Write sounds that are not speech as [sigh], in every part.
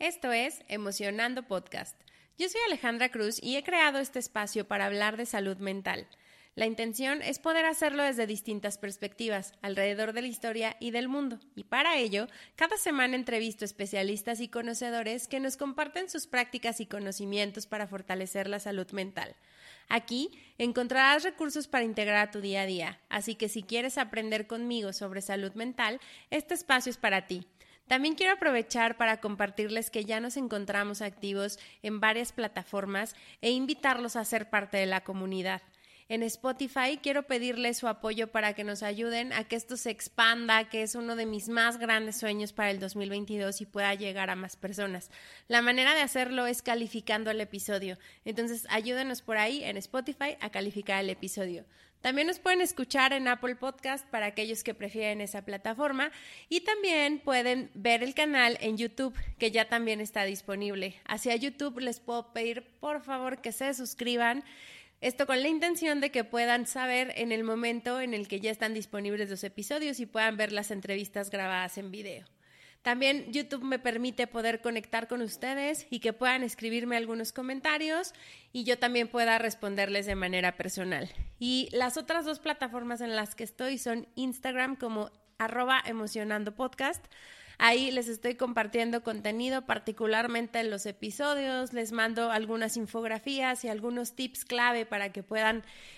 Esto es Emocionando Podcast. Yo soy Alejandra Cruz y he creado este espacio para hablar de salud mental. La intención es poder hacerlo desde distintas perspectivas, alrededor de la historia y del mundo. Y para ello, cada semana entrevisto especialistas y conocedores que nos comparten sus prácticas y conocimientos para fortalecer la salud mental. Aquí encontrarás recursos para integrar a tu día a día, así que si quieres aprender conmigo sobre salud mental, este espacio es para ti. También quiero aprovechar para compartirles que ya nos encontramos activos en varias plataformas e invitarlos a ser parte de la comunidad. En Spotify quiero pedirles su apoyo para que nos ayuden a que esto se expanda, que es uno de mis más grandes sueños para el 2022 y pueda llegar a más personas. La manera de hacerlo es calificando el episodio. Entonces ayúdenos por ahí en Spotify a calificar el episodio. También nos pueden escuchar en Apple Podcast para aquellos que prefieren esa plataforma y también pueden ver el canal en YouTube que ya también está disponible. Hacia YouTube les puedo pedir por favor que se suscriban. Esto con la intención de que puedan saber en el momento en el que ya están disponibles los episodios y puedan ver las entrevistas grabadas en video. También YouTube me permite poder conectar con ustedes y que puedan escribirme algunos comentarios y yo también pueda responderles de manera personal. Y las otras dos plataformas en las que estoy son Instagram como arroba emocionando podcast. Ahí les estoy compartiendo contenido, particularmente en los episodios, les mando algunas infografías y algunos tips clave para que puedan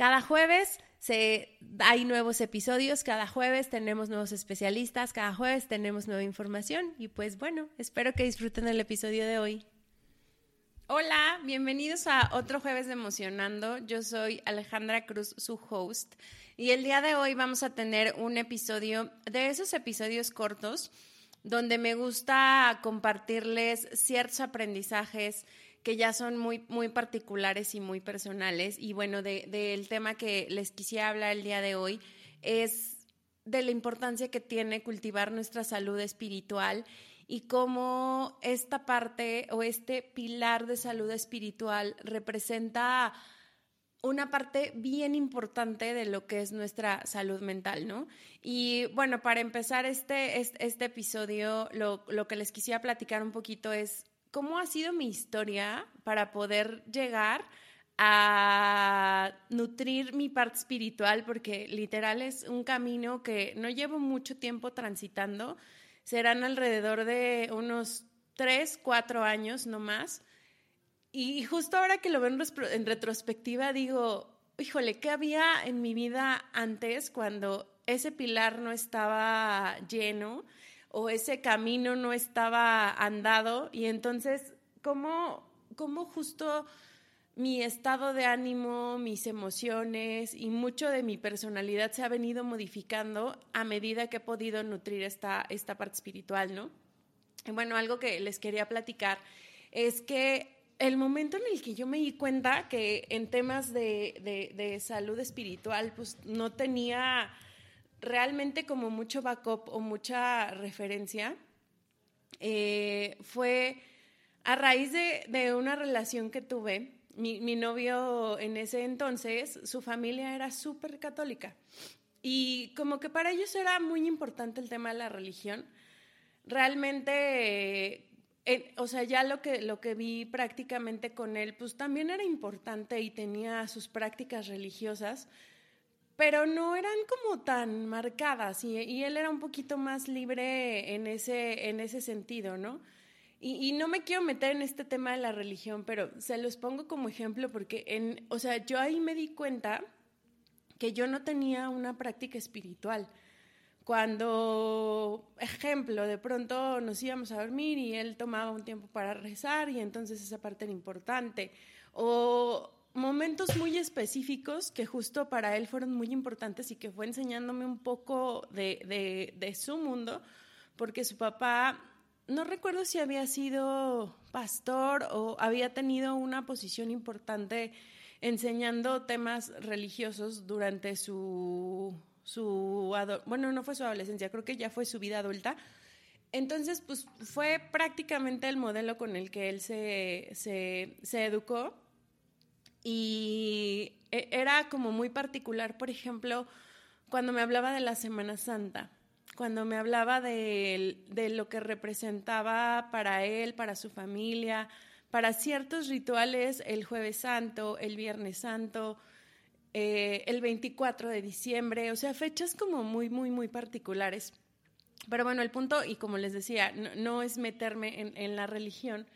Cada jueves se, hay nuevos episodios, cada jueves tenemos nuevos especialistas, cada jueves tenemos nueva información y pues bueno, espero que disfruten el episodio de hoy. Hola, bienvenidos a otro jueves de Emocionando. Yo soy Alejandra Cruz, su host, y el día de hoy vamos a tener un episodio de esos episodios cortos donde me gusta compartirles ciertos aprendizajes que ya son muy, muy particulares y muy personales. Y bueno, del de, tema que les quisiera hablar el día de hoy es de la importancia que tiene cultivar nuestra salud espiritual y cómo esta parte o este pilar de salud espiritual representa una parte bien importante de lo que es nuestra salud mental, ¿no? Y bueno, para empezar este, este, este episodio, lo, lo, que les quisiera platicar un poquito es cómo ha sido mi historia para poder llegar a nutrir mi parte espiritual, porque literal es un camino que no llevo mucho tiempo transitando, serán alrededor de unos tres, cuatro años no más. Y justo ahora que lo veo en, retrospectiva, digo, híjole, ¿qué había en mi vida antes cuando ese pilar no estaba lleno? O ese camino no estaba andado y entonces, ¿cómo, cómo justo mi estado de ánimo, mis emociones y mucho de mi personalidad se ha venido modificando a medida que he podido nutrir esta, esta parte espiritual, ¿no? Bueno, algo que les quería platicar es que el momento en el que yo me di cuenta que en temas de, de, de salud espiritual, pues no tenía realmente como mucho backup o mucha referencia eh, fue a raíz de, una relación que tuve. Mi, novio en ese entonces, su familia era súper católica. Y como que para ellos era muy importante el tema de la religión. Realmente, eh, o sea, ya lo que, lo que vi prácticamente con él, pues también era importante y tenía sus prácticas religiosas pero no eran como tan marcadas y, él era un poquito más libre en ese, en ese sentido, ¿no? Y, no me quiero meter en este tema de la religión, pero se los pongo como ejemplo porque, en, o sea, yo ahí me di cuenta que yo no tenía una práctica espiritual. Cuando, ejemplo, de pronto nos íbamos a dormir y él tomaba un tiempo para rezar y entonces esa parte era importante. O momentos muy específicos que justo para él fueron muy importantes y que fue enseñándome un poco de, de, su mundo, porque su papá no recuerdo si había sido pastor o había tenido una posición importante enseñando temas religiosos durante su, su bueno, no fue su adolescencia, creo que ya fue su vida adulta. Entonces, pues fue prácticamente el modelo con el que él se, se, se educó y e, era como muy particular, por ejemplo, cuando me hablaba de la Semana Santa, cuando me hablaba de, de lo que representaba para él, para su familia, para ciertos rituales el jueves santo, el viernes santo, eh, el 24 de diciembre, o sea, fechas como muy, muy, muy particulares. Pero bueno, el punto, y como les decía, no, es meterme en, en la religión,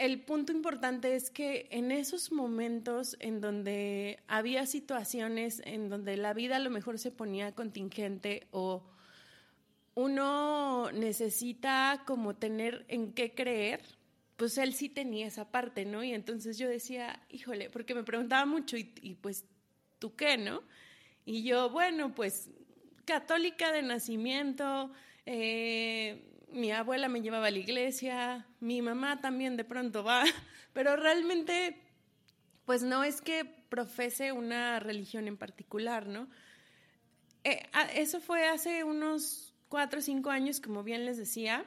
el punto importante es que en esos momentos en donde había situaciones en donde la vida a lo mejor se ponía contingente o uno necesita como tener en qué creer, pues él sí tenía esa parte, ¿no? Y entonces yo decía, híjole, porque me preguntaba mucho, y, pues, ¿tú qué, no? Y yo, bueno, pues, católica de nacimiento, eh, mi abuela me llevaba a la iglesia, mi mamá también de pronto va, [laughs] pero realmente, pues no es que profese una religión en particular, ¿no? Eh, eso fue hace unos cuatro o cinco años, como bien les decía,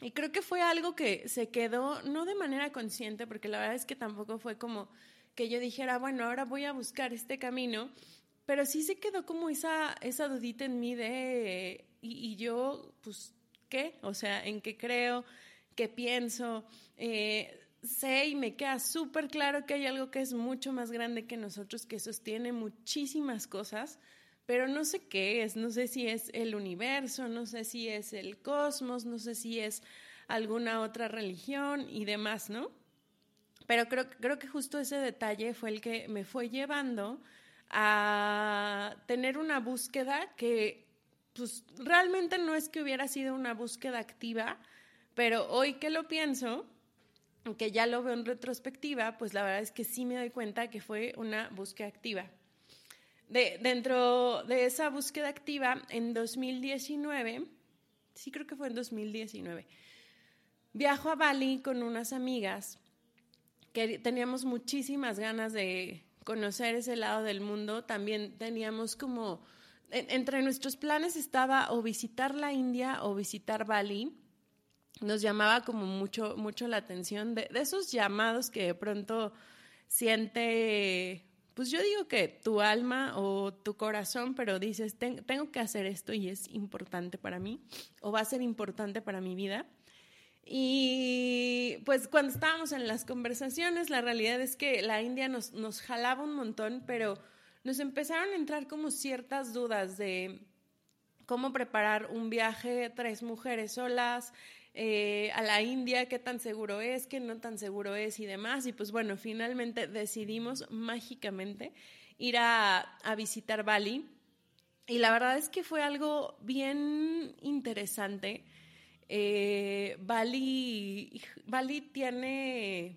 y creo que fue algo que se quedó, no de manera consciente, porque la verdad es que tampoco fue como que yo dijera, bueno, ahora voy a buscar este camino, pero sí se quedó como esa, esa dudita en mí de, y, yo, pues, ¿qué? O sea, ¿en qué creo? ¿Qué pienso? Eh, sé y me queda súper claro que hay algo que es mucho más grande que nosotros, que sostiene muchísimas cosas, pero no sé qué es, no sé si es el universo, no sé si es el cosmos, no sé si es alguna otra religión y demás, ¿no? Pero creo, creo que justo ese detalle fue el que me fue llevando a tener una búsqueda que pues realmente no es que hubiera sido una búsqueda activa, pero hoy que lo pienso, aunque ya lo veo en retrospectiva, pues la verdad es que sí me doy cuenta que fue una búsqueda activa de, dentro de esa búsqueda activa, en 2019, sí creo que fue en 2019, viajo a Bali con unas amigas que teníamos muchísimas ganas de conocer ese lado del mundo. También teníamos como, entre nuestros planes estaba o visitar la India o visitar Bali. Nos llamaba como mucho, mucho la atención de, esos llamados que de pronto siente pues yo digo que tu alma o tu corazón, pero dices, tengo que hacer esto y es importante para mí, o va a ser importante para mi vida. Y pues cuando estábamos en las conversaciones, la realidad es que la India nos, nos jalaba un montón, pero nos empezaron a entrar como ciertas dudas de cómo preparar un viaje, tres mujeres solas, eh, a la India, qué tan seguro es, qué no tan seguro es y demás. Y pues bueno, finalmente decidimos mágicamente ir a, visitar Bali. Y la verdad es que fue algo bien interesante. Eh, Bali, Bali tiene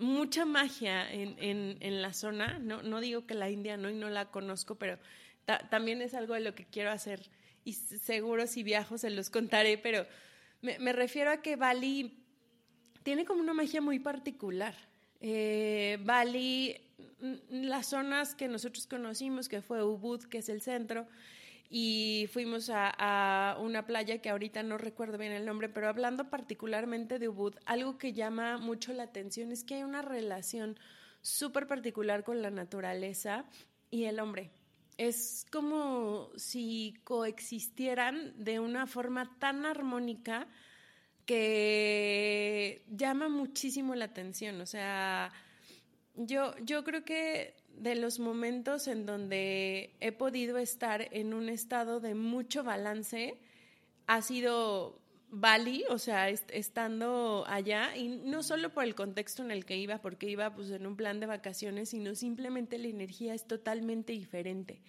mucha magia en, la zona. No, no, digo que la India no y no la conozco, pero también es algo de lo que quiero hacer. Y seguro si viajo se los contaré, pero me, refiero a que Bali tiene como una magia muy particular. Eh, Bali, las zonas que nosotros conocimos, que fue Ubud, que es el centro, y fuimos a, una playa que ahorita no recuerdo bien el nombre, pero hablando particularmente de Ubud, algo que llama mucho la atención es que hay una relación súper particular con la naturaleza y el hombre es como si coexistieran de una forma tan armónica que llama muchísimo la atención. O sea, yo, yo creo que de los momentos en donde he podido estar en un estado de mucho balance ha sido Bali, o sea, estando allá, y no solo por el contexto en el que iba, porque iba pues en un plan de vacaciones, sino simplemente la energía es totalmente diferente.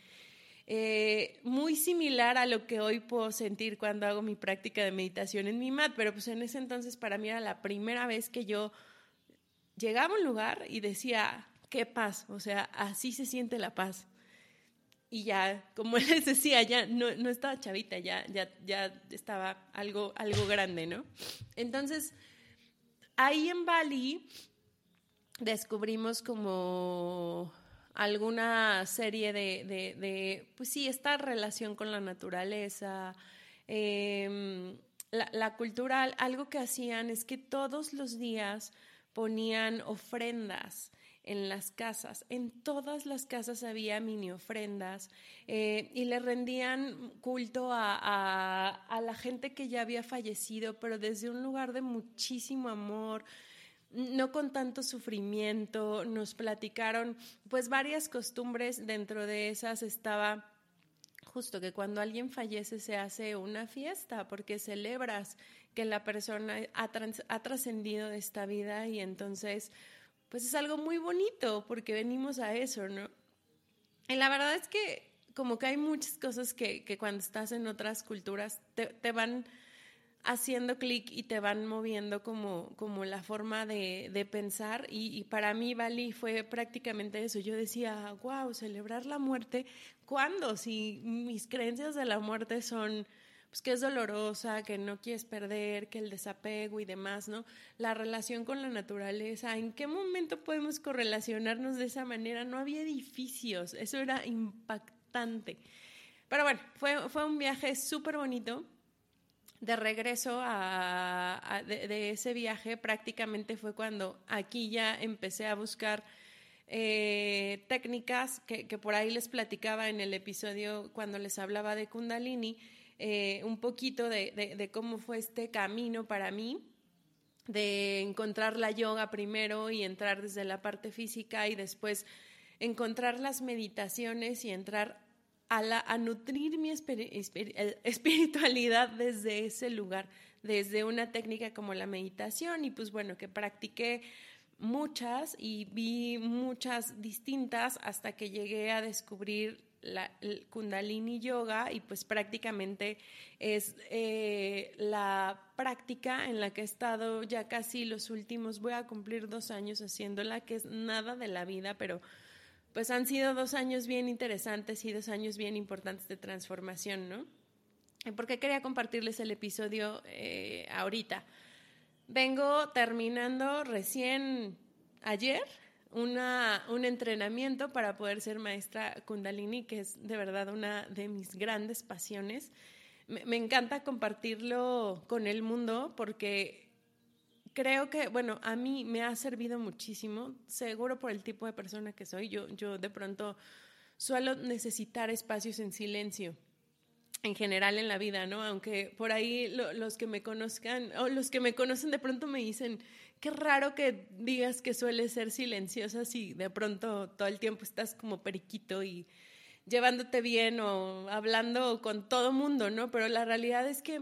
Eh, muy similar a lo que hoy puedo sentir cuando hago mi práctica de meditación en mi mat, pero pues en ese entonces para mí era la primera vez que yo llegaba a un lugar y decía, qué paz, o sea, así se siente la paz. y ya, como [laughs] les decía, ya no, no estaba chavita, ya, ya, ya estaba algo, algo grande, ¿no? Entonces, ahí en Bali descubrimos como alguna serie de, de, pues sí, esta relación con la naturaleza, em, la, la cultura, algo que hacían es que todos los días ponían ofrendas en las casas. En todas las casas había mini ofrendas eh, y le rendían culto a, la gente que ya había fallecido, pero desde un lugar de muchísimo amor, no con tanto sufrimiento. Nos platicaron pues varias costumbres, dentro de esas estaba justo que cuando alguien fallece se hace una fiesta porque celebras que la persona ha trascendido de esta vida y entonces pues es algo muy bonito porque venimos a eso, ¿no? Y la verdad es que como que hay muchas cosas que, que cuando estás en otras culturas te, te van haciendo clic y te van moviendo como, como la forma de, de pensar. Y, para mí Bali fue prácticamente eso. Yo decía, wow, celebrar la muerte, ¿cuándo? Si mis creencias de la muerte son pues que es dolorosa, que no quieres perder, que el desapego y demás, ¿no? La relación con la naturaleza, ¿en qué momento podemos correlacionarnos de esa manera? No había edificios, eso era impactante. Pero bueno, fue, fue un viaje súper bonito. De regreso de, ese viaje prácticamente fue cuando aquí ya empecé a buscar eh, técnicas que, que por ahí les platicaba en el episodio cuando les hablaba de Kundalini eh, un poquito de, cómo fue este camino para mí, de encontrar la yoga primero y entrar desde la parte física y después encontrar las meditaciones y entrar a, la, a nutrir mi [laughs] espiritualidad desde ese lugar, desde una técnica como la meditación. Y pues bueno, que practiqué muchas y vi muchas distintas hasta que llegué a descubrir la, el Kundalini Yoga y pues prácticamente es eh, la práctica en la que he estado ya casi los últimos, voy a cumplir dos años haciéndola, que es nada de la vida, pero pues han sido dos años bien interesantes y dos años bien importantes de transformación, ¿no? ¿Por qué quería compartirles el episodio eh, ahorita? Vengo terminando recién ayer una, un entrenamiento para poder ser maestra kundalini, que es de verdad una de mis grandes pasiones. Me, encanta compartirlo con el mundo porque creo que, bueno, a mí me ha servido muchísimo, seguro por el tipo de persona que soy. Yo, yo de pronto suelo necesitar espacios en silencio en general en la vida, ¿no? Aunque por ahí los que me conozcan o los que me conocen de pronto me dicen, qué raro que digas que suele ser silenciosa si de pronto todo el tiempo estás como periquito y llevándote bien o hablando con todo mundo, ¿no? Pero la realidad es que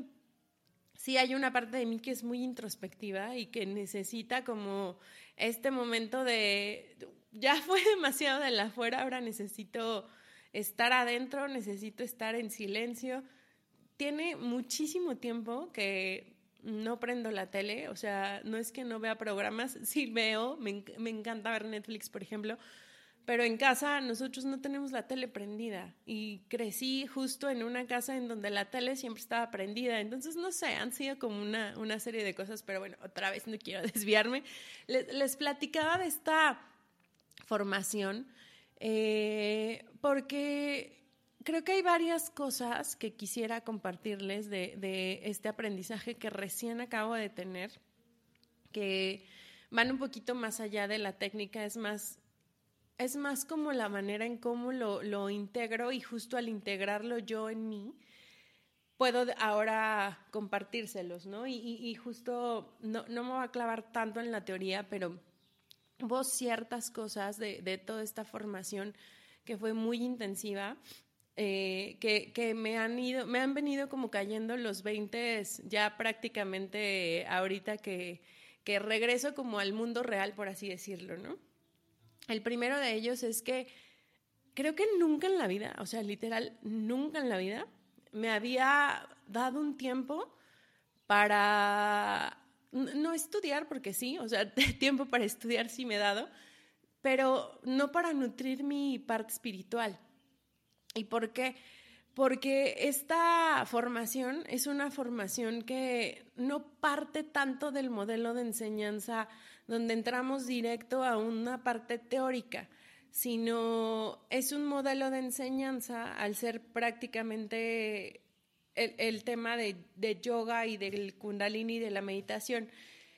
sí hay una parte de mí que es muy introspectiva y que necesita como este momento de, ya [laughs] fue demasiado de la afuera, ahora necesito estar adentro, necesito estar en silencio. Tiene muchísimo tiempo que no prendo la tele, o sea, no es que no vea programas, [laughs] sí veo, me, me, encanta ver Netflix, por ejemplo, pero en casa nosotros no tenemos la tele prendida y crecí justo en una casa en donde la tele siempre estaba prendida, entonces no sé, han sido como una, una serie de cosas, pero bueno, otra vez no quiero [laughs] desviarme. Les, les platicaba de esta formación eh, porque creo que hay varias cosas que quisiera compartirles de, este aprendizaje que recién acabo de tener, que van un poquito más allá de la técnica, es más, es más como la manera en cómo lo, integro y justo al integrarlo yo en mí, puedo ahora compartírselos, ¿no? Y, justo no, no, me voy a clavar tanto en la teoría, pero hubo ciertas cosas de, de toda esta formación que fue muy intensiva eh, que, me han ido, me han venido como cayendo los 20 ya prácticamente ahorita que, que regreso como al mundo real, por así decirlo, ¿no? El primero de ellos es que creo que nunca en la vida, o sea, literal, nunca en la vida me había dado un tiempo para no estudiar, porque sí, o sea, [laughs] tiempo para estudiar sí me he dado, pero no para nutrir mi parte espiritual. ¿Y por qué? Porque esta formación es una formación que no parte tanto del modelo de enseñanza donde entramos directo a una parte teórica, sino es un modelo de enseñanza al ser prácticamente el, tema de, de, yoga y del kundalini y de la meditación.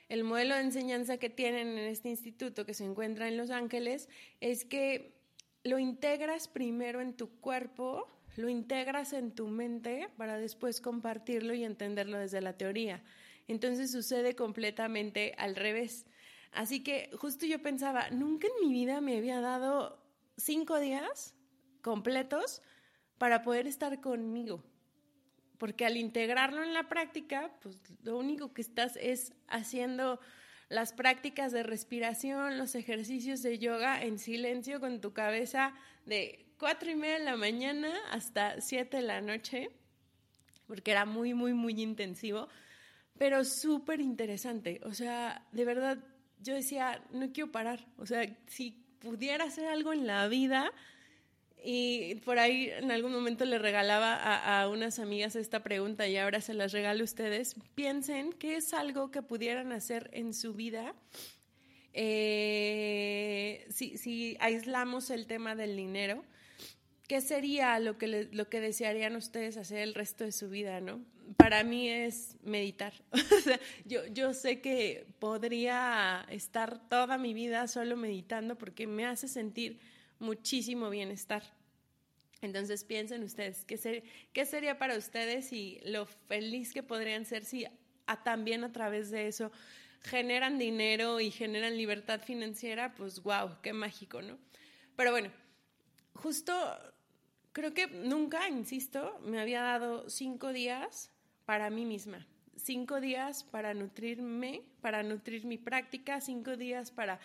El modelo de enseñanza que tienen en este instituto que se encuentra en Los Ángeles es que lo integras primero en tu cuerpo, lo integras en tu mente para después compartirlo y entenderlo desde la teoría. Entonces sucede completamente al revés. Así que justo yo pensaba, nunca en mi vida me había dado cinco días completos para poder estar conmigo. Porque al integrarlo en la práctica, pues lo único que estás es haciendo las prácticas de respiración, los ejercicios de yoga en silencio con tu cabeza de cuatro y media de la mañana hasta siete de la noche, porque era muy, muy, muy intensivo, pero súper interesante. O sea, de verdad, yo decía, no quiero parar. O sea, si pudiera hacer algo en la vida, y por ahí en algún momento le regalaba a, unas amigas esta pregunta y ahora se las regalo a ustedes. Piensen qué es algo que pudieran hacer en su vida eh, si, si, aislamos el tema del dinero. ¿Qué sería lo que, lo que desearían ustedes hacer el resto de su vida, no? Para mí es meditar. [laughs] yo, yo sé que podría estar toda mi vida solo meditando porque me hace sentir muchísimo bienestar. Entonces piensen ustedes, ¿qué, ¿qué, sería para ustedes y lo feliz que podrían ser si también a través de eso generan dinero y generan libertad financiera? Pues wow, qué mágico, ¿no? Pero bueno, justo creo que nunca, insisto, me había dado cinco días para mí misma, cinco días para nutrirme, para nutrir mi práctica, cinco días para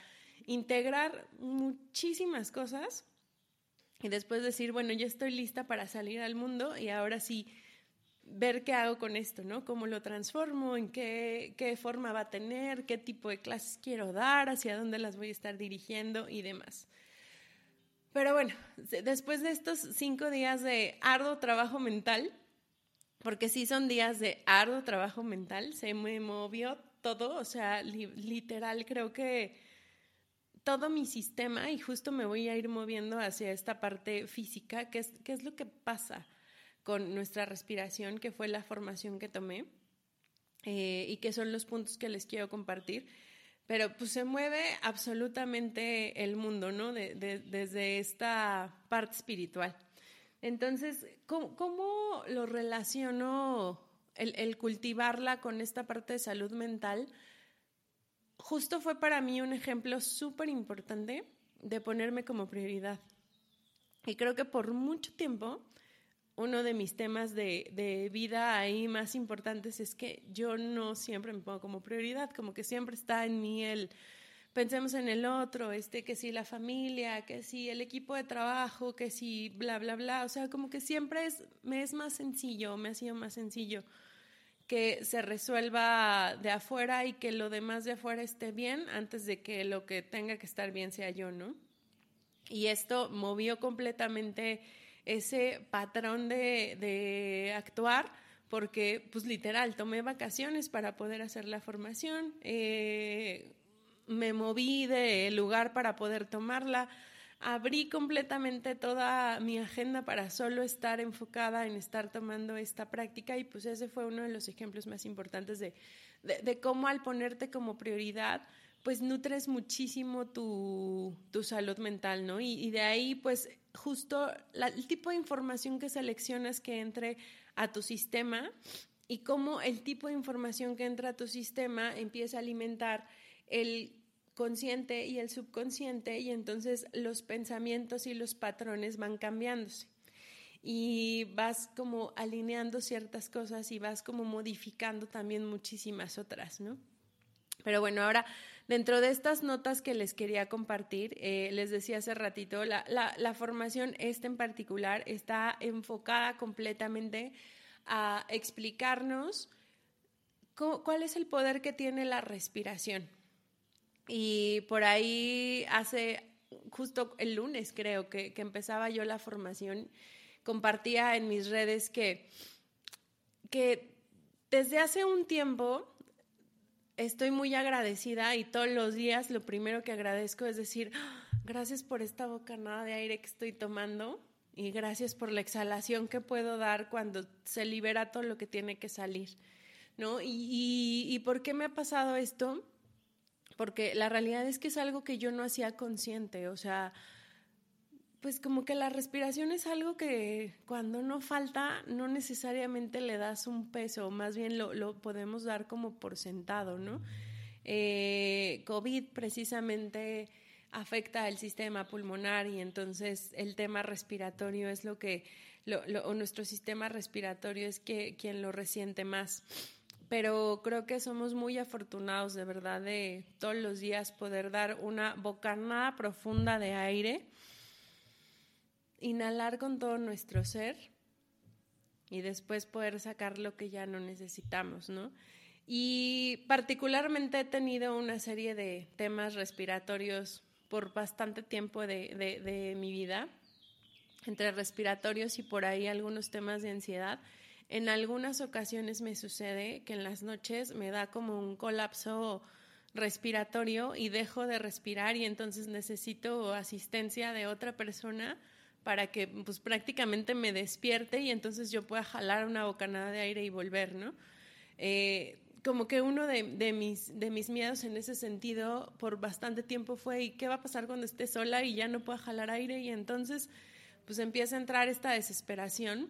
integrar muchísimas cosas y después decir, bueno, ya estoy lista para salir al mundo y ahora sí ver qué hago con esto, ¿no? Cómo lo transformo, en qué, qué forma va a tener, qué tipo de clases quiero dar, hacia dónde las voy a estar dirigiendo y demás. Pero bueno, después de estos cinco días de arduo trabajo mental, porque sí son días de arduo trabajo mental, se me movió todo, o sea, literal creo que todo mi sistema y justo me voy a ir moviendo hacia esta parte física, que es, qué es lo que pasa con nuestra respiración, que fue la formación que tomé eh, y que son los puntos que les quiero compartir. Pero pues se mueve absolutamente el mundo, ¿no? desde esta parte espiritual. Entonces, ¿cómo, lo relaciono el, el cultivarla con esta parte de salud mental? Justo fue para mí un ejemplo súper importante de ponerme como prioridad. Y creo que por mucho tiempo, uno de mis temas de, vida ahí más importantes es que yo no siempre me pongo como prioridad, como que siempre está en mí el pensemos en el otro, este, que si la familia, que si el equipo de trabajo, que si bla, bla, bla. O sea, como que siempre es, me es más sencillo, me ha sido más sencillo que se resuelva de afuera y que lo demás de afuera esté bien antes de que lo que tenga que estar bien sea yo, ¿no? Y esto movió completamente ese patrón de, actuar porque, pues literal, tomé vacaciones para poder hacer la formación, eh, me moví de lugar para poder tomarla, abrí completamente toda mi agenda para solo estar enfocada en estar tomando esta práctica y pues ese fue uno de los ejemplos más importantes de, de, cómo al ponerte como prioridad pues nutres muchísimo tu, tu salud mental, ¿no? Y, de ahí pues justo el tipo de información que seleccionas que entre a tu sistema y cómo el tipo de información que entra a tu sistema empieza a alimentar el consciente y el subconsciente y entonces los pensamientos y los patrones van cambiándose y vas como alineando ciertas cosas y vas como modificando también muchísimas otras, ¿no? Pero bueno, ahora dentro de estas notas que les quería compartir, eh, les decía hace ratito, la, la, formación esta en particular está enfocada completamente a explicarnos cuál es el poder que tiene la respiración. Y por ahí hace justo el lunes creo que, que empezaba yo la formación compartía en mis redes que, que desde hace un tiempo estoy muy agradecida y todos los días lo primero que agradezco es decir, ¡Ah! gracias por esta bocanada de aire que estoy tomando y gracias por la exhalación que puedo dar cuando se libera todo lo que tiene que salir, ¿no? Y, y, por qué me ha pasado esto? Porque la realidad es que es algo que yo no hacía consciente, o sea, pues como que la respiración es algo que cuando no falta no necesariamente le das un peso, más bien lo, lo podemos dar como por sentado, ¿no? Eh, COVID precisamente afecta el sistema pulmonar y entonces el tema respiratorio es lo que, lo, o nuestro sistema respiratorio es que, quien lo resiente más. Pero creo que somos muy afortunados de verdad de todos los días poder dar una bocanada profunda de aire, inhalar con todo nuestro ser y después poder sacar lo que ya no necesitamos, ¿no? Y particularmente he tenido una serie de temas respiratorios por bastante tiempo de, de, mi vida, entre respiratorios y por ahí algunos temas de ansiedad. En algunas ocasiones me sucede que en las noches me da como un colapso respiratorio y dejo de respirar y entonces necesito asistencia de otra persona para que pues prácticamente me despierte y entonces yo pueda jalar una bocanada de aire y volver, ¿no? Eh, como que uno de, mis, de mis miedos en ese sentido por bastante tiempo fue, ¿y qué va a pasar cuando esté sola y ya no pueda jalar aire? Y entonces, pues empieza a entrar esta desesperación.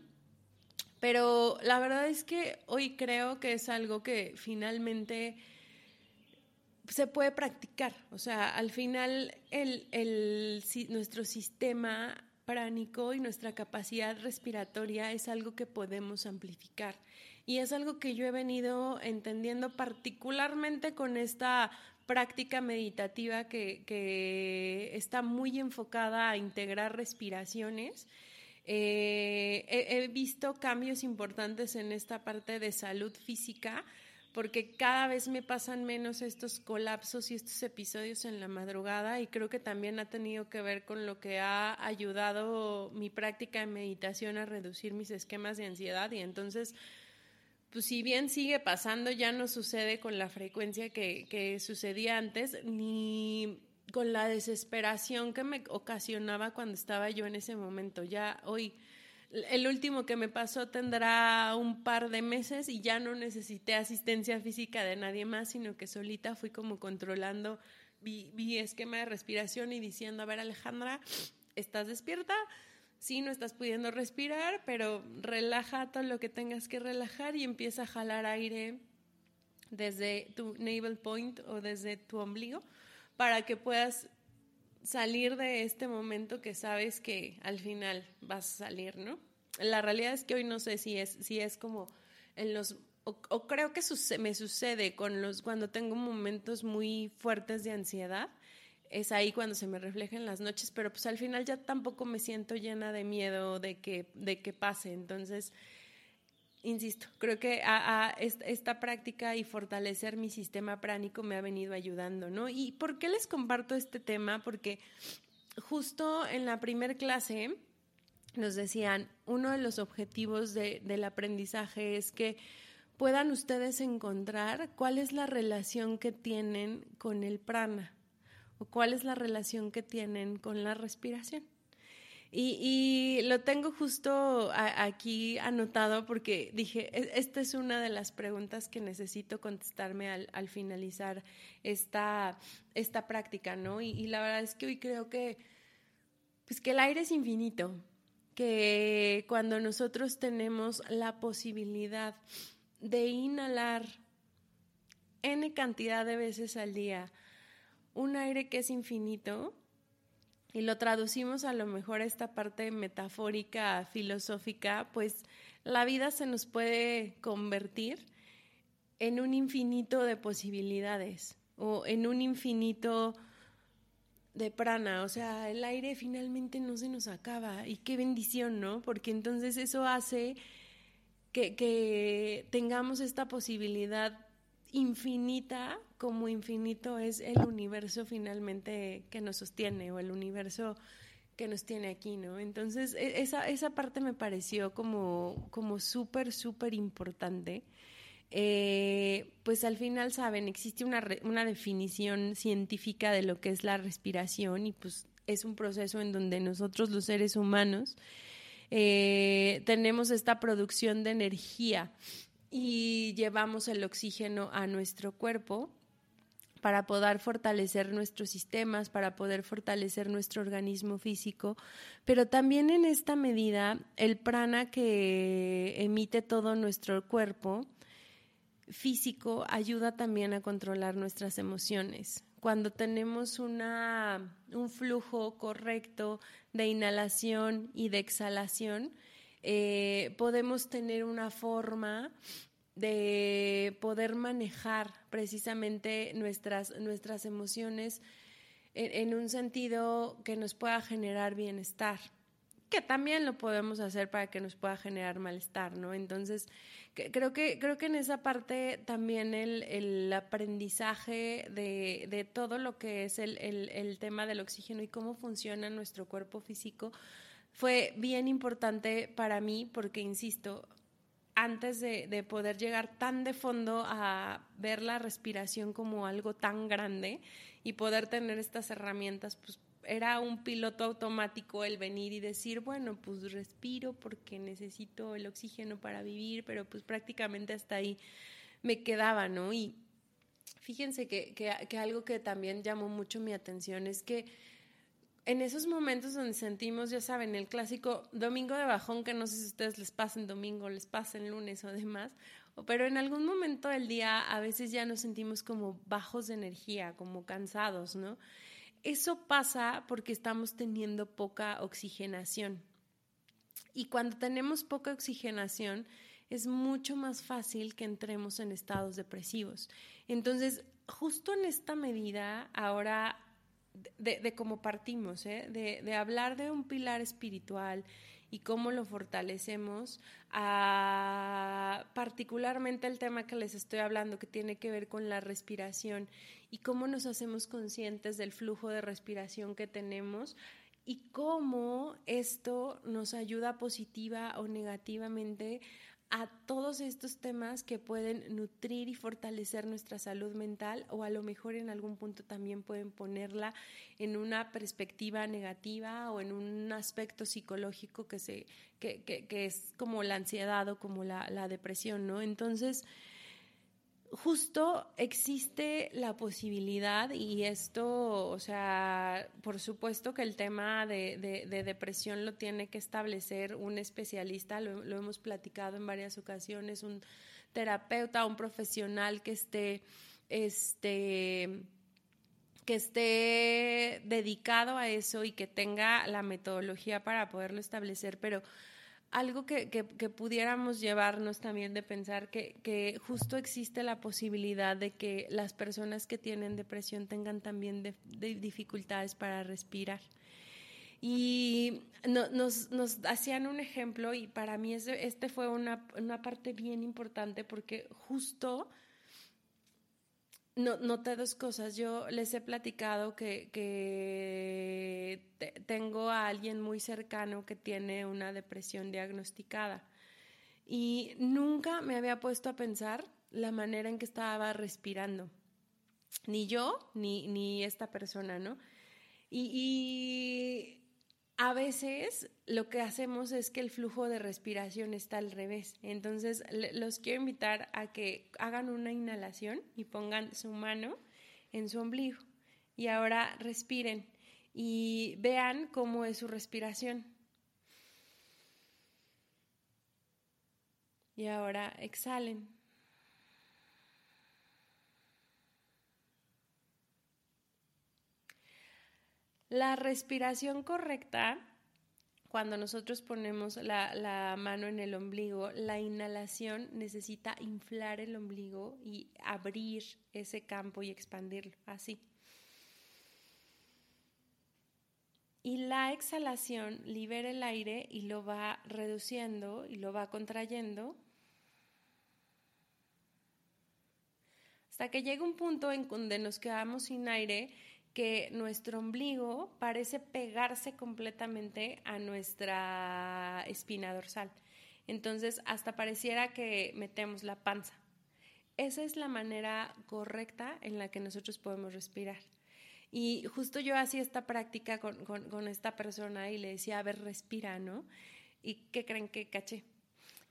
Pero la verdad es que hoy creo que es algo que finalmente se puede practicar. O sea, al final nuestro sistema pránico y nuestra capacidad respiratoria es algo que podemos amplificar. Y es algo que yo he venido entendiendo particularmente con esta práctica meditativa que, está muy enfocada a integrar respiraciones. Eh, he, visto cambios importantes en esta parte de salud física porque cada vez me pasan menos estos colapsos y estos episodios en la madrugada y creo que también ha tenido que ver con lo que ha ayudado mi práctica de meditación a reducir mis esquemas de ansiedad y entonces pues si bien sigue pasando, ya no sucede con la frecuencia que, sucedía antes, ni con la desesperación que me ocasionaba cuando estaba yo en ese momento. Ya hoy, el último que me pasó tendrá un par de meses y ya no necesité asistencia física de nadie más, sino que solita fui como controlando mi, esquema de respiración y diciendo, a ver Alejandra, ¿estás despierta? sí, no estás pudiendo respirar, pero relaja todo lo que tengas que relajar y empieza a jalar aire desde tu navel point o desde tu ombligo para que puedas salir de este momento que sabes que al final vas a salir, ¿no? La realidad es que hoy no sé si es, si es como en los o, creo que me sucede con los cuando tengo momentos muy fuertes de ansiedad es ahí cuando se me refleja en las noches, pero pues al final ya tampoco me siento llena de miedo de que, de que pase. Entonces, insisto, creo que a, esta, práctica y fortalecer mi sistema pránico me ha venido ayudando, ¿no? ¿Y por qué les comparto este tema? Porque justo en la primer clase nos decían, uno de los objetivos del aprendizaje es que puedan ustedes encontrar cuál es la relación que tienen con el prana o cuál es la relación que tienen con la respiración. Y, lo tengo justo aquí anotado porque dije, e, esta es una de las preguntas que necesito contestarme al, finalizar esta, esta práctica, ¿no? Y, la verdad es que hoy creo que, pues que el aire es infinito, que cuando nosotros tenemos la posibilidad de inhalar n cantidad de veces al día, un aire que es infinito y lo traducimos a lo mejor a esta parte metafórica, filosófica, pues la vida se nos puede convertir en un infinito de posibilidades o en un infinito de prana, o sea, el aire finalmente no se nos acaba y qué bendición, ¿no? Porque entonces eso hace que, que tengamos esta posibilidad infinita como infinito es el universo finalmente que nos sostiene o el universo que nos tiene aquí, ¿no? Entonces, e, esa, esa parte me pareció como, como súper, súper importante. Eh, pues al final, saben, existe una, una definición científica de lo que es la respiración y pues es un proceso en donde nosotros los seres humanos eh, tenemos esta producción de energía y llevamos el oxígeno a nuestro cuerpo para poder fortalecer nuestros sistemas, para poder fortalecer nuestro organismo físico, pero también en esta medida el prana que emite todo nuestro cuerpo físico ayuda también a controlar nuestras emociones. Cuando tenemos una, un flujo correcto de inhalación y de exhalación, eh, podemos tener una forma de poder manejar precisamente nuestras, nuestras emociones en, un sentido que nos pueda generar bienestar, que también lo podemos hacer para que nos pueda generar malestar, ¿no? Entonces, creo, que, creo que en esa parte también el, aprendizaje de, de, todo lo que es el, el tema del oxígeno y cómo funciona nuestro cuerpo físico fue bien importante para mí porque, insisto, antes de, poder llegar tan de fondo a ver la respiración como algo tan grande y poder tener estas herramientas, pues era un piloto automático el venir y decir, bueno, pues respiro porque necesito el oxígeno para vivir, pero pues prácticamente hasta ahí me quedaba, ¿no? Y fíjense que, que algo que también llamó mucho mi atención es que en esos momentos donde sentimos, ya saben, el clásico domingo de bajón, que no sé si ustedes les pasen domingo, les pasen lunes o demás, pero en algún momento del día a veces ya nos sentimos como bajos de energía, como cansados, ¿no? Eso pasa porque estamos teniendo poca oxigenación. Y cuando tenemos poca oxigenación, es mucho más fácil que entremos en estados depresivos. Entonces, justo en esta medida, ahora de, cómo partimos, ¿eh? de, hablar de un pilar espiritual y cómo lo fortalecemos, a particularmente el tema que les estoy hablando, que tiene que ver con la respiración y cómo nos hacemos conscientes del flujo de respiración que tenemos y cómo esto nos ayuda positiva o negativamente a todos estos temas que pueden nutrir y fortalecer nuestra salud mental o a lo mejor en algún punto también pueden ponerla en una perspectiva negativa o en un aspecto psicológico que, se, que, que, es como la ansiedad o como la, la depresión, ¿no? Entonces, justo existe la posibilidad y esto, o sea, por supuesto que el tema de, de, depresión lo tiene que establecer un especialista, lo, lo, hemos platicado en varias ocasiones, un terapeuta, un profesional que esté, este, que esté dedicado a eso y que tenga la metodología para poderlo establecer, pero algo que, que, pudiéramos llevarnos también de pensar que, que, justo existe la posibilidad de que las personas que tienen depresión tengan también de, dificultades para respirar. Y nos, nos, hacían un ejemplo y para mí este, este fue una, una parte bien importante porque justo no, noté dos cosas. Yo les he platicado que, que tengo a alguien muy cercano que tiene una depresión diagnosticada y nunca me había puesto a pensar la manera en que estaba respirando. Ni yo, ni, ni esta persona, ¿no? y a veces lo que hacemos es que el flujo de respiración está al revés. Entonces, los quiero invitar a que hagan una inhalación y pongan su mano en su ombligo. Y ahora respiren y vean cómo es su respiración. Y ahora exhalen. La respiración correcta, cuando nosotros ponemos la, mano en el ombligo, la inhalación necesita inflar el ombligo y abrir ese campo y expandirlo, así. Y la exhalación libera el aire y lo va reduciendo y lo va contrayendo hasta que llega un punto en donde nos quedamos sin aire que nuestro ombligo parece pegarse completamente a nuestra espina dorsal. Entonces, hasta pareciera que metemos la panza. Esa es la manera correcta en la que nosotros podemos respirar. Y justo yo hacía esta práctica con, con, esta persona y le decía, a ver, respira, ¿no? ¿Y qué creen que caché?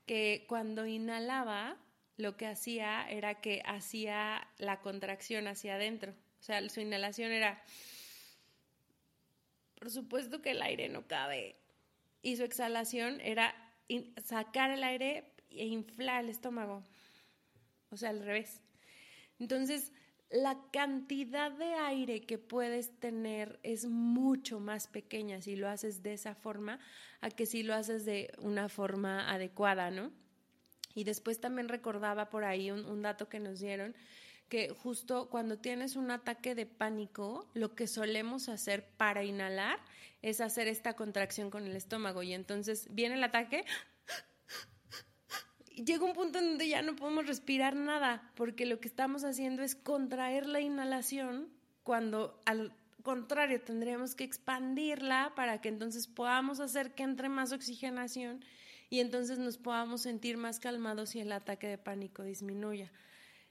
Que cuando inhalaba, lo que hacía era que hacía la contracción hacia adentro. O sea, su inhalación era, por supuesto que el aire no cabe. Y su exhalación era sacar el aire e inflar el estómago. O sea, al revés. Entonces, la cantidad de aire que puedes tener es mucho más pequeña si lo haces de esa forma a que si lo haces de una forma adecuada, ¿no? Y después también recordaba por ahí un, dato que nos dieron, que justo cuando tienes un ataque de pánico, lo que solemos hacer para inhalar es hacer esta contracción con el estómago. Y entonces viene el ataque, llega un punto donde ya no podemos respirar nada, porque lo que estamos haciendo es contraer la inhalación cuando al contrario tendríamos que expandirla para que entonces podamos hacer que entre más oxigenación y entonces nos podamos sentir más calmados y el ataque de pánico disminuya.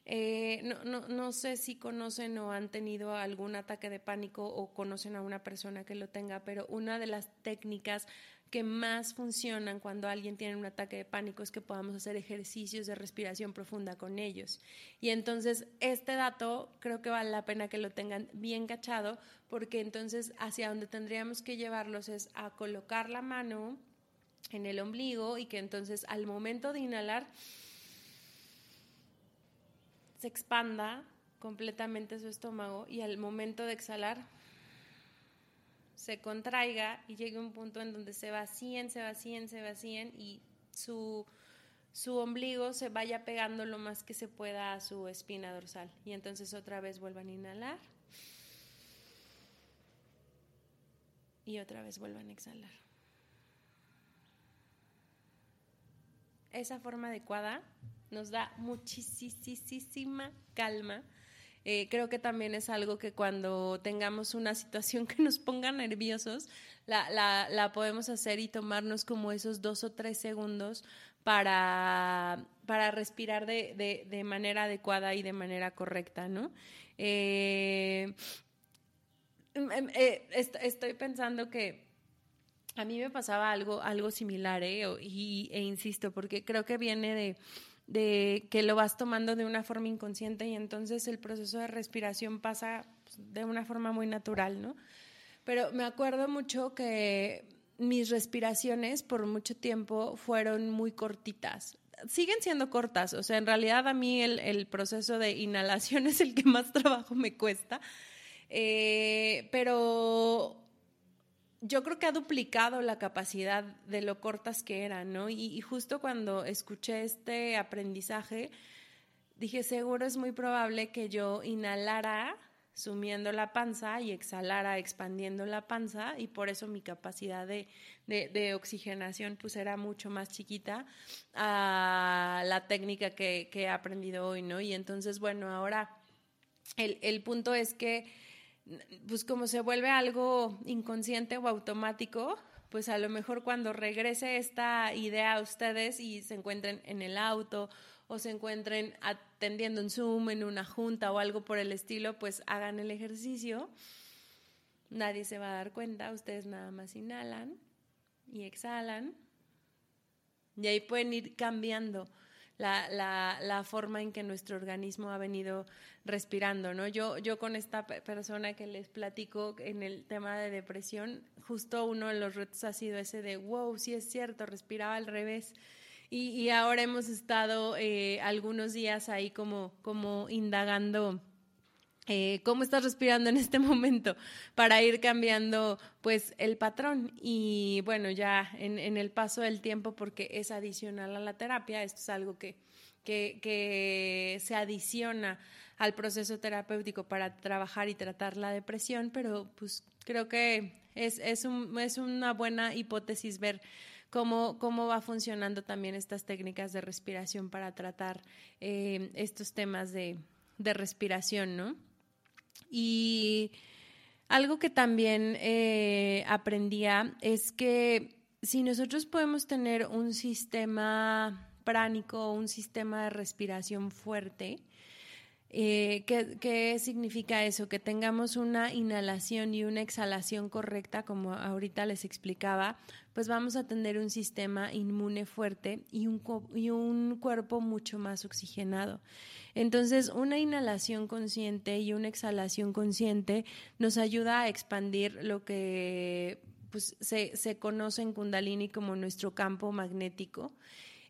Eh, no, no, no, sé si conocen o han tenido algún ataque de pánico o conocen a una persona que lo tenga, pero una de las técnicas que más funcionan cuando alguien tiene un ataque de pánico es que podamos hacer ejercicios de respiración profunda con ellos. Y entonces este dato creo que vale la pena que lo tengan bien cachado porque entonces hacia donde tendríamos que llevarlos es a colocar la mano en el ombligo y que entonces al momento de inhalar se expanda completamente su estómago y al momento de exhalar se contraiga y llegue un punto en donde se vacíen, se vacíen, se vacíen y su, su ombligo se vaya pegando lo más que se pueda a su espina dorsal. Y entonces otra vez vuelvan a inhalar. Y otra vez vuelvan a exhalar. Esa forma adecuada nos da muchísima calma. Eh, creo que también es algo que cuando tengamos una situación que nos ponga nerviosos, la, la, podemos hacer y tomarnos como esos dos o tres segundos para, para respirar de, de, manera adecuada y de manera correcta, ¿no? Eh, em, em, eh, estoy pensando que a mí me pasaba algo, algo similar, ¿eh? y, e insisto, porque creo que viene de, de que lo vas tomando de una forma inconsciente y entonces el proceso de respiración pasa pues, de una forma muy natural, ¿no? Pero me acuerdo mucho que mis respiraciones por mucho tiempo fueron muy cortitas. Siguen siendo cortas, o sea, en realidad a mí el, el proceso de inhalación [laughs] es el que más trabajo me cuesta, eh, pero yo creo que ha duplicado la capacidad de lo cortas que eran, ¿no? Y, justo cuando escuché este aprendizaje, dije, seguro es muy probable que yo inhalara sumiendo la panza y exhalara expandiendo la panza y por eso mi capacidad de, de, oxigenación pues era mucho más chiquita a la técnica que, que, he aprendido hoy, ¿no? Y entonces, bueno, ahora el, el punto es que pues como se vuelve algo inconsciente o automático, pues a lo mejor cuando regrese esta idea a ustedes y se encuentren en el auto o se encuentren atendiendo un Zoom, en una junta o algo por el estilo, pues hagan el ejercicio. Nadie se va a dar cuenta, ustedes nada más inhalan y exhalan. Y ahí pueden ir cambiando la, la, la, forma en que nuestro organismo ha venido respirando, ¿no? Yo, yo con esta persona que les platico en el tema de depresión, justo uno de los retos ha sido ese de, wow, sí es cierto, respiraba al revés. Y, y ahora hemos estado eh, algunos días ahí como, como indagando eh, cómo estás respirando en este [laughs] momento para ir cambiando pues el patrón y bueno ya en, el paso del tiempo porque es adicional a la terapia esto es algo que, que, que se adiciona al proceso terapéutico para trabajar y tratar la depresión pero pues creo que es, es, un, es una buena hipótesis ver Cómo, cómo, va funcionando también estas técnicas de respiración para tratar eh, estos temas de, de respiración, ¿no? Y Algo que también eh, aprendía es que si nosotros podemos tener un sistema pránico, un sistema de respiración fuerte, eh, ¿qué, significa eso? Que tengamos una inhalación y una exhalación correcta, como ahorita les explicaba, pues vamos a tener un sistema inmune fuerte y un, y un cuerpo mucho más oxigenado. Entonces, una inhalación consciente y una exhalación consciente nos ayuda a expandir lo que pues, se, se conoce en Kundalini como nuestro campo magnético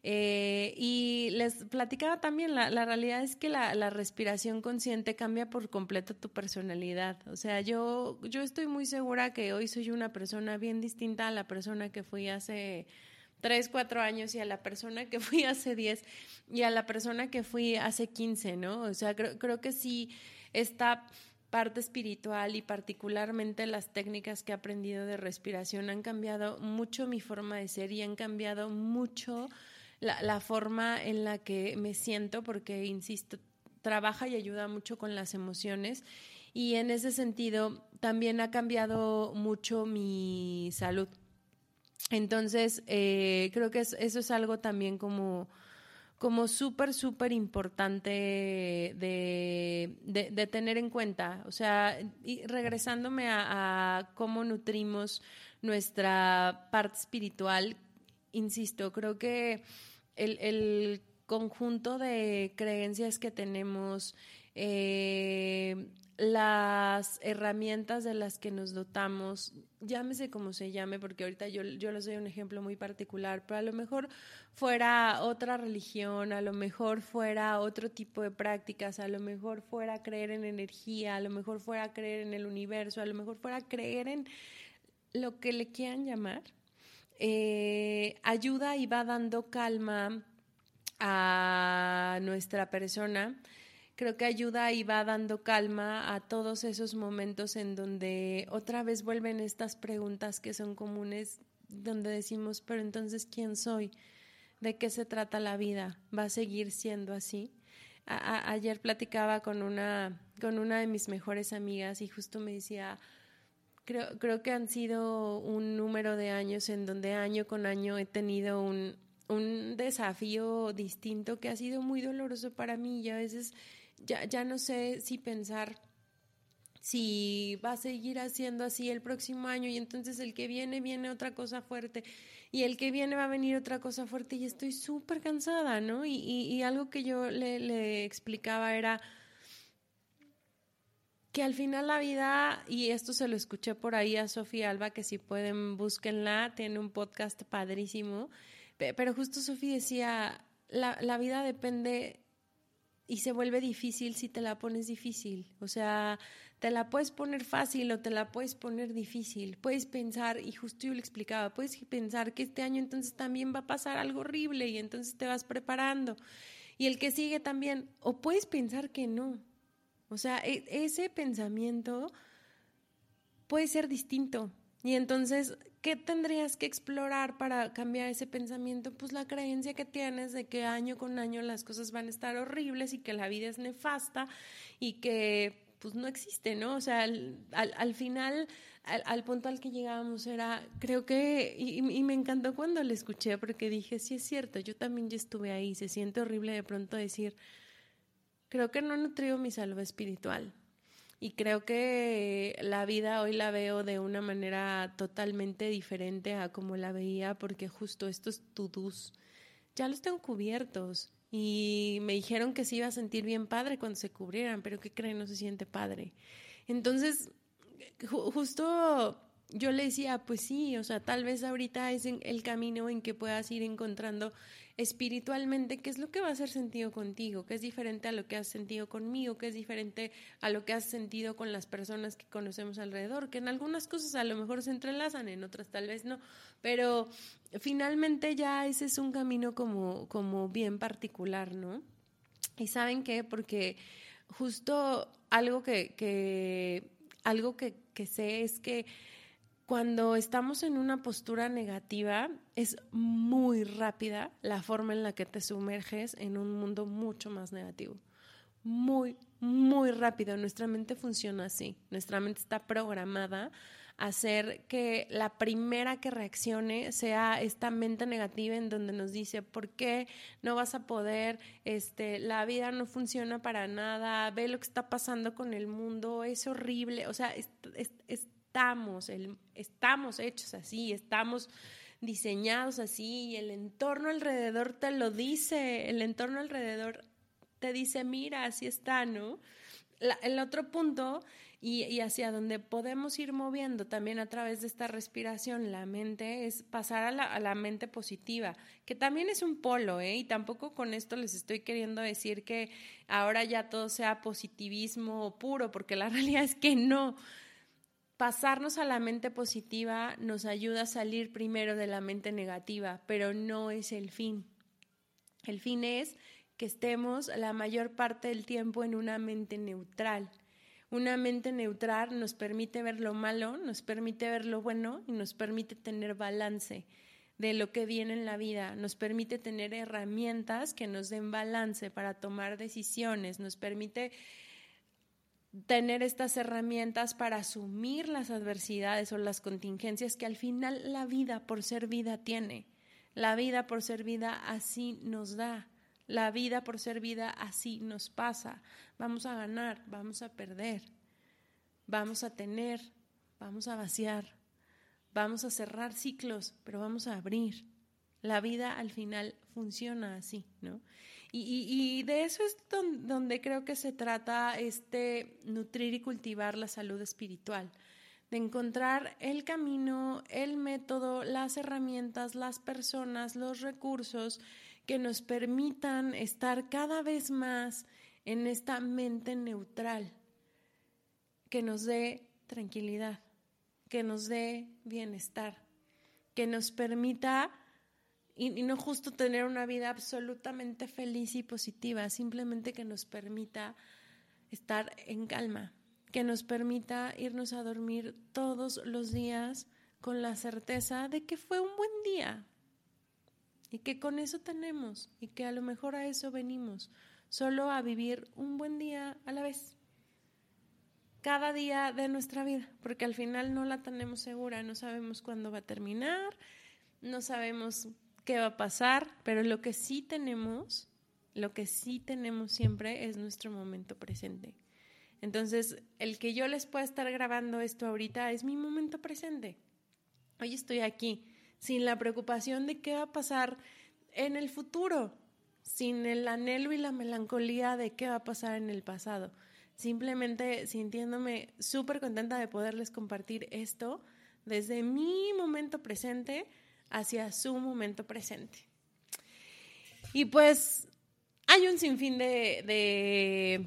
eh, y les platicaba también, la, realidad es que la, la, respiración consciente cambia por completo tu personalidad. O sea, yo, yo estoy muy segura que hoy soy una persona bien distinta a la persona que fui hace tres, cuatro años y a la persona que fui hace diez y a la persona que fui hace quince, ¿no? O sea, creo, creo que sí esta parte espiritual y particularmente las técnicas que he aprendido de respiración han cambiado mucho mi forma de ser y han cambiado mucho la, forma en la que me siento, porque, insisto, trabaja y ayuda mucho con las emociones. Y en ese sentido, también ha cambiado mucho mi salud. Entonces, eh, creo que eso es algo también como como súper, súper importante de, de, tener en cuenta. O sea, y regresándome a, a, cómo nutrimos nuestra parte espiritual, insisto, creo que el, conjunto de creencias que tenemos, eh, las herramientas de las que nos dotamos, llámese como se llame, porque ahorita yo, yo les doy un ejemplo muy particular, pero a lo mejor fuera otra religión, a lo mejor fuera otro tipo de prácticas, a lo mejor fuera creer en energía, a lo mejor fuera creer en el universo, a lo mejor fuera creer en lo que le quieran llamar eh, ayuda y va dando calma a nuestra persona. Creo que ayuda y va dando calma a todos esos momentos en donde otra vez vuelven estas preguntas que son comunes, donde decimos, pero entonces, ¿quién soy? ¿De qué se trata la vida? ¿Va a seguir siendo así? ayer platicaba con una, con una de mis mejores amigas y justo me decía, Creo, creo que han sido un número de años en donde año con año he tenido un, un desafío distinto que ha sido muy doloroso para mí y a veces ya, ya no sé si pensar si va a seguir haciendo así el próximo año y entonces el que viene viene otra cosa fuerte y el que viene va a venir otra cosa fuerte y estoy súper cansada, ¿no? Y, y, y, algo que yo le, le explicaba era que al final la vida, y esto se lo escuché por ahí a Sofía Alba, que si pueden búsquenla, tiene un podcast padrísimo, pero justo Sofía decía, la, la vida depende y se vuelve difícil si te la pones difícil, o sea, te la puedes poner fácil o te la puedes poner difícil, puedes pensar, y justo yo le explicaba, puedes pensar que este año entonces también va a pasar algo horrible y entonces te vas preparando. Y el que sigue también, o puedes pensar que no, o sea, e, ese pensamiento puede ser distinto. Y entonces, ¿qué tendrías que explorar para cambiar ese pensamiento? Pues la creencia que tienes de que año con año las cosas van a estar horribles y que la vida es nefasta y que pues no existe, ¿no? O sea, al, al, final, al, punto al que llegábamos era, creo que, y, y, me encantó cuando le escuché porque dije, sí es cierto, yo también ya estuve ahí, se siente horrible de pronto decir, creo que no he mi salud espiritual. Y creo que la vida hoy la veo de una manera totalmente diferente a como la veía, porque justo estos to-dos ya los tengo cubiertos. Y me dijeron que se iba a sentir bien padre cuando se cubrieran, pero ¿qué creen? No se siente padre. Entonces, justo yo le decía, pues sí, o sea, tal vez ahorita es el camino en que puedas ir encontrando espiritualmente qué es lo que va a hacer sentido contigo, qué es diferente a lo que has sentido conmigo, qué es diferente a lo que has sentido con las personas que conocemos alrededor, que en algunas cosas a lo mejor se entrelazan, en otras tal vez no, pero finalmente ya ese es un camino como, como bien particular, ¿no? Y saben qué, porque justo algo que, que algo que, que sé es que cuando estamos en una postura negativa, es muy rápida la forma en la que te sumerges en un mundo mucho más negativo. Muy, muy rápido. Nuestra mente funciona así. Nuestra mente está programada a hacer que la primera que reaccione sea esta mente negativa en donde nos dice, ¿por qué no vas a poder? Este, la vida no funciona para nada, ve lo que está pasando con el mundo, es horrible. O sea, estamos, estamos hechos así, estamos diseñados así y el entorno alrededor te lo dice, el entorno alrededor te dice, mira, así está, ¿no? el otro punto y, hacia donde podemos ir moviendo también a través de esta respiración la mente es pasar a la, a la mente positiva, que también es un polo, ¿eh? Y tampoco con esto les estoy queriendo decir que ahora ya todo sea positivismo puro, porque la [laughs] realidad es que no pasarnos a la mente positiva nos ayuda a salir primero de la mente negativa, pero no es el fin. El fin es que estemos la mayor parte del tiempo en una mente neutral. Una mente neutral nos permite ver lo malo, nos permite ver lo bueno y nos permite tener balance de lo que viene en la vida, nos permite tener herramientas que nos den balance para tomar decisiones, nos permite tener estas herramientas para asumir las adversidades o las contingencias que al final la vida por ser vida tiene. La vida por ser vida así nos da. La vida por ser vida así nos pasa. Vamos a ganar, vamos a perder, vamos a tener, vamos a vaciar, vamos a cerrar ciclos, pero vamos a abrir. La vida al final funciona así, ¿no? Y, de eso es donde, creo que se trata este nutrir y cultivar la salud espiritual, de encontrar el camino, el método, las herramientas, las personas, los recursos que nos permitan estar cada vez más en esta mente neutral, que nos dé tranquilidad, que nos dé bienestar, que nos permita, y, no justo tener una vida absolutamente feliz y positiva, simplemente que nos permita estar en calma, que nos permita irnos a dormir todos los días con la certeza de que fue un buen día, y que con eso tenemos y que a lo mejor a eso venimos, solo a vivir un buen día a la vez, cada día de nuestra vida, porque al final no la tenemos segura, no sabemos cuándo va a terminar, no sabemos qué va a pasar, pero lo que sí tenemos, lo que sí tenemos siempre es nuestro momento presente. Entonces, el que yo les pueda estar grabando esto ahorita es mi momento presente. Hoy estoy aquí sin la preocupación de qué va a pasar en el futuro, sin el anhelo y la melancolía de qué va a pasar en el pasado. Simplemente sintiéndome súper contenta de poderles compartir esto desde mi momento presente hacia su momento presente. Y pues hay un sinfín de, de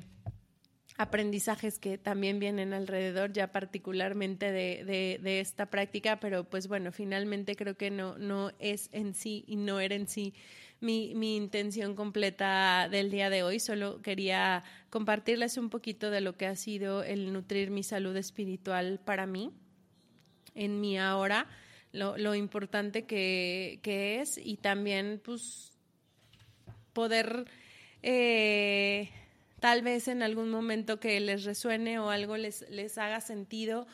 aprendizajes que también vienen alrededor, ya particularmente de, esta práctica, pero pues bueno, finalmente creo que no, no es en sí y no era en sí mi, mi, intención completa del día de hoy. Solo quería compartirles un poquito de lo que ha sido el nutrir mi salud espiritual para mí, en mi ahora, lo, lo importante que, que, es y también pues poder... Eh, tal vez en algún momento que les resuene o algo les, les haga sentido,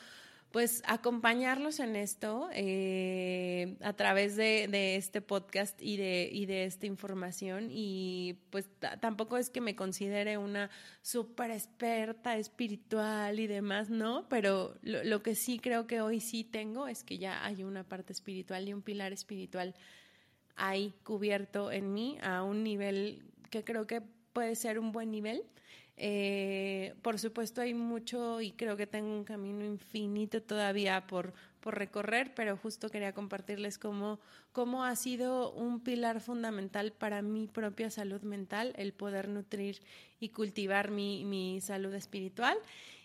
pues acompañarlos en esto eh, a través de, este podcast y de, y de esta información. Y pues tampoco es que me considere una súper experta espiritual y demás, ¿no? Pero lo, lo que sí creo que hoy sí tengo es que ya hay una parte espiritual y un pilar espiritual ahí cubierto en mí a un nivel que creo que puede ser un buen nivel. Eh, por supuesto hay mucho y creo que tengo un camino infinito todavía por, por recorrer, pero justo quería compartirles cómo, cómo ha sido un pilar fundamental para mi propia salud mental, el poder nutrir y cultivar mi, mi salud espiritual.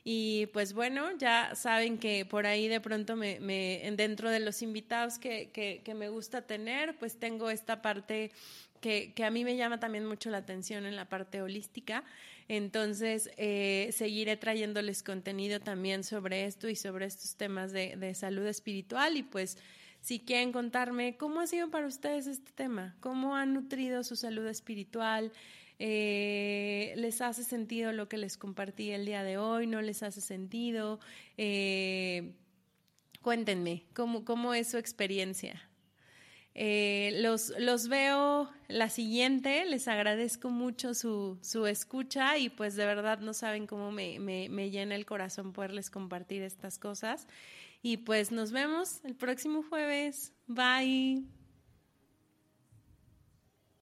Y pues bueno, ya saben que por ahí de pronto me, dentro de los invitados que, que me gusta tener, pues tengo esta parte que, que, a mí me llama también mucho la atención en la parte holística. Entonces, eh, seguiré trayéndoles contenido también sobre esto y sobre estos temas de, de, salud espiritual. Y pues, si quieren contarme cómo ha sido para ustedes este tema, cómo han nutrido su salud espiritual, Eh, ¿Les hace sentido lo que les compartí el día de hoy? ¿No les hace sentido? Eh, cuéntenme, ¿cómo, ¿cómo es su experiencia? Eh, los, los veo la siguiente, les agradezco mucho su, su escucha y pues de verdad no saben cómo me, me, me llena el corazón poderles compartir estas cosas. Y pues nos vemos el próximo jueves. Bye.